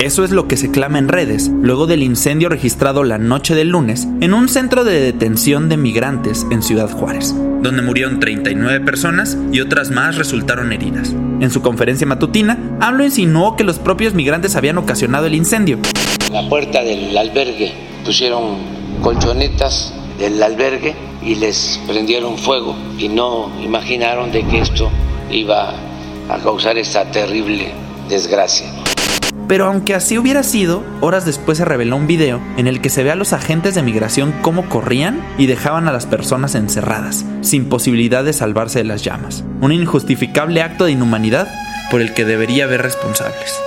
Eso es lo que se clama en redes, luego del incendio registrado la noche del lunes en un centro de detención de migrantes en Ciudad Juárez, donde murieron 39 personas y otras más resultaron heridas. En su conferencia matutina, AMLO insinuó que los propios migrantes habían ocasionado el incendio. En la puerta del albergue pusieron colchonetas del albergue y les prendieron fuego y no imaginaron de que esto iba a causar esta terrible desgracia. Pero aunque así hubiera sido, horas después se reveló un video en el que se ve a los agentes de migración cómo corrían y dejaban a las personas encerradas, sin posibilidad de salvarse de las llamas. Un injustificable acto de inhumanidad por el que debería haber responsables.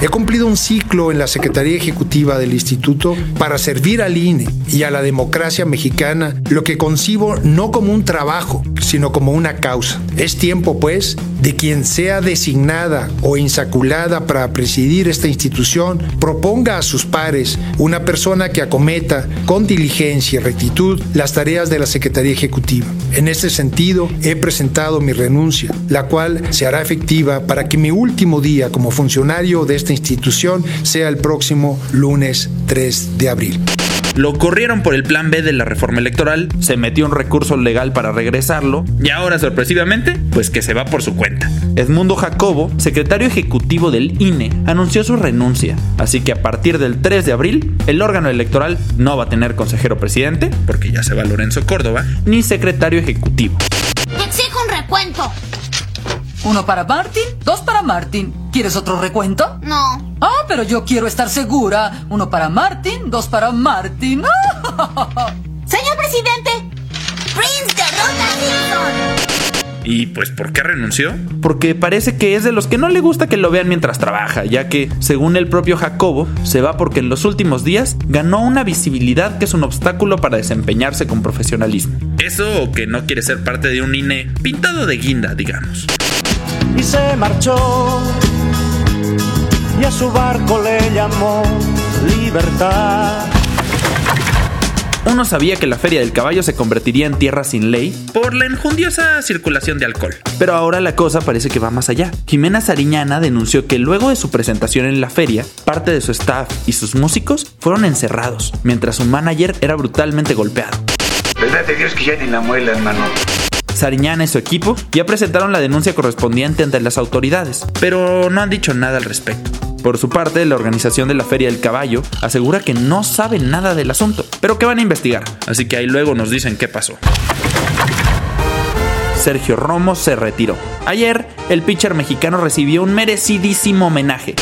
He cumplido un ciclo en la Secretaría Ejecutiva del Instituto para servir al INE y a la democracia mexicana, lo que concibo no como un trabajo, sino como una causa. Es tiempo, pues, de quien sea designada o insaculada para presidir esta institución, proponga a sus pares una persona que acometa con diligencia y rectitud las tareas de la Secretaría Ejecutiva. En este sentido, he presentado mi renuncia, la cual se hará efectiva para que mi último día como funcionario de esta institución sea el próximo lunes 3 de abril. Lo corrieron por el plan B de la reforma electoral, se metió un recurso legal para regresarlo y ahora sorpresivamente, pues que se va por su cuenta. Edmundo Jacobo, secretario ejecutivo del INE, anunció su renuncia, así que a partir del 3 de abril, el órgano electoral no va a tener consejero presidente, porque ya se va Lorenzo Córdoba, ni secretario ejecutivo. exijo un recuento. Uno para Martín, dos para Martín. ¿Quieres otro recuento? No. Ah, pero yo quiero estar segura. Uno para Martín, dos para Martín. Señor presidente, Prince derrota a. ¿Y pues por qué renunció? Porque parece que es de los que no le gusta que lo vean mientras trabaja, ya que, según el propio Jacobo, se va porque en los últimos días ganó una visibilidad que es un obstáculo para desempeñarse con profesionalismo. Eso o que no quiere ser parte de un INE pintado de guinda, digamos. Y se marchó y a su barco le llamó libertad. Uno sabía que la Feria del Caballo se convertiría en tierra sin ley por la enjundiosa circulación de alcohol. Pero ahora la cosa parece que va más allá. Jimena Sariñana denunció que luego de su presentación en la feria, parte de su staff y sus músicos fueron encerrados, mientras su manager era brutalmente golpeado. ¿Verdad de Dios que ya ni la muela, hermano? Sariñana y su equipo ya presentaron la denuncia correspondiente ante las autoridades, pero no han dicho nada al respecto. Por su parte, la organización de la Feria del Caballo asegura que no sabe nada del asunto, pero que van a investigar, así que ahí luego nos dicen qué pasó. Sergio Romo se retiró. Ayer, el pitcher mexicano recibió un merecidísimo homenaje.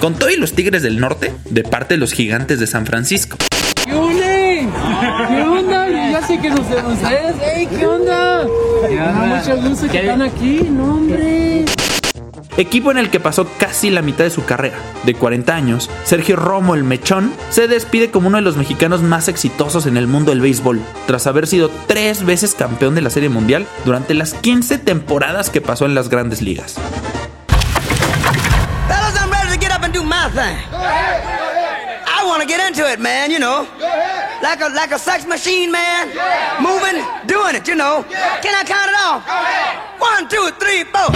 Con todo y los Tigres del Norte, de parte de los Gigantes de San Francisco. ¿Qué onda? ¿Qué onda? Ya sé que ustedes, ustedes. ¡Ey, qué onda! Mucho gusto que están aquí, no, hombre. Equipo en el que pasó casi la mitad de su carrera. De 40 años, Sergio Romo el Mechón se despide como uno de los mexicanos más exitosos en el mundo del béisbol, tras haber sido tres veces campeón de la Serie Mundial durante las 15 temporadas que pasó en las grandes ligas. And do my thing. I want to get into it, man, you know. Like a like a sex machine, man. Moving, doing it, you know. Can I count it off? One, two, three, four.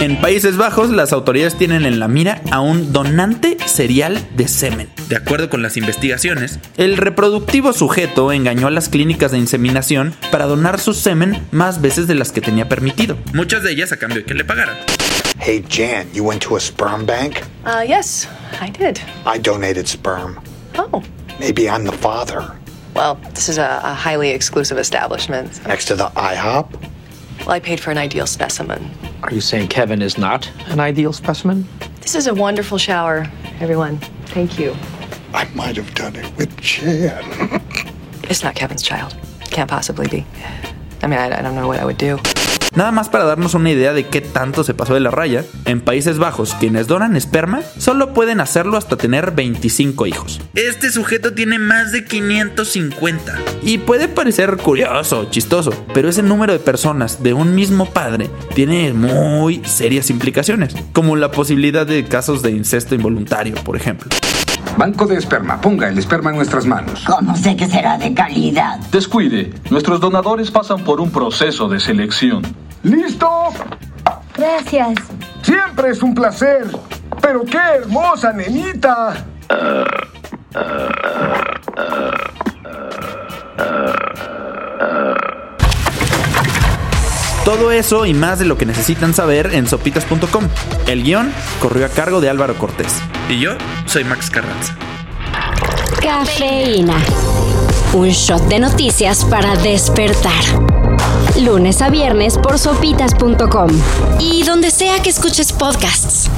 En Países Bajos, las autoridades tienen en la mira a un donante serial de semen. De acuerdo con las investigaciones, el reproductivo sujeto engañó a las clínicas de inseminación para donar su semen más veces de las que tenía permitido, muchas de ellas a cambio de que le pagaran. Hey, Jan, you went to a sperm bank? Uh, yes, I did. I donated sperm. Oh. Maybe I'm the father. Well, this is a, a highly exclusive establishment. Next to the IHOP? Well, I paid for an ideal specimen. Are you saying Kevin is not an ideal specimen? This is a wonderful shower, everyone. Thank you. I might have done it with Jan. It's not Kevin's child. Can't possibly be. I mean, I, I don't know what I would do. Nada más para darnos una idea de qué tanto se pasó de la raya, en Países Bajos, quienes donan esperma solo pueden hacerlo hasta tener 25 hijos. Este sujeto tiene más de 550. Y puede parecer curioso, chistoso, pero ese número de personas de un mismo padre tiene muy serias implicaciones, como la posibilidad de casos de incesto involuntario, por ejemplo. Banco de esperma, ponga el esperma en nuestras manos. ¿Cómo sé que será de calidad? Descuide, nuestros donadores pasan por un proceso de selección. ¿Listo? Gracias. Siempre es un placer. Pero qué hermosa nenita. Todo eso y más de lo que necesitan saber en sopitas.com. El guion corrió a cargo de Álvaro Cortés. Y yo soy Max Carranza. Cafeína. Un shot de noticias para despertar. Lunes a viernes por sopitas.com. Y donde sea que escuches podcasts.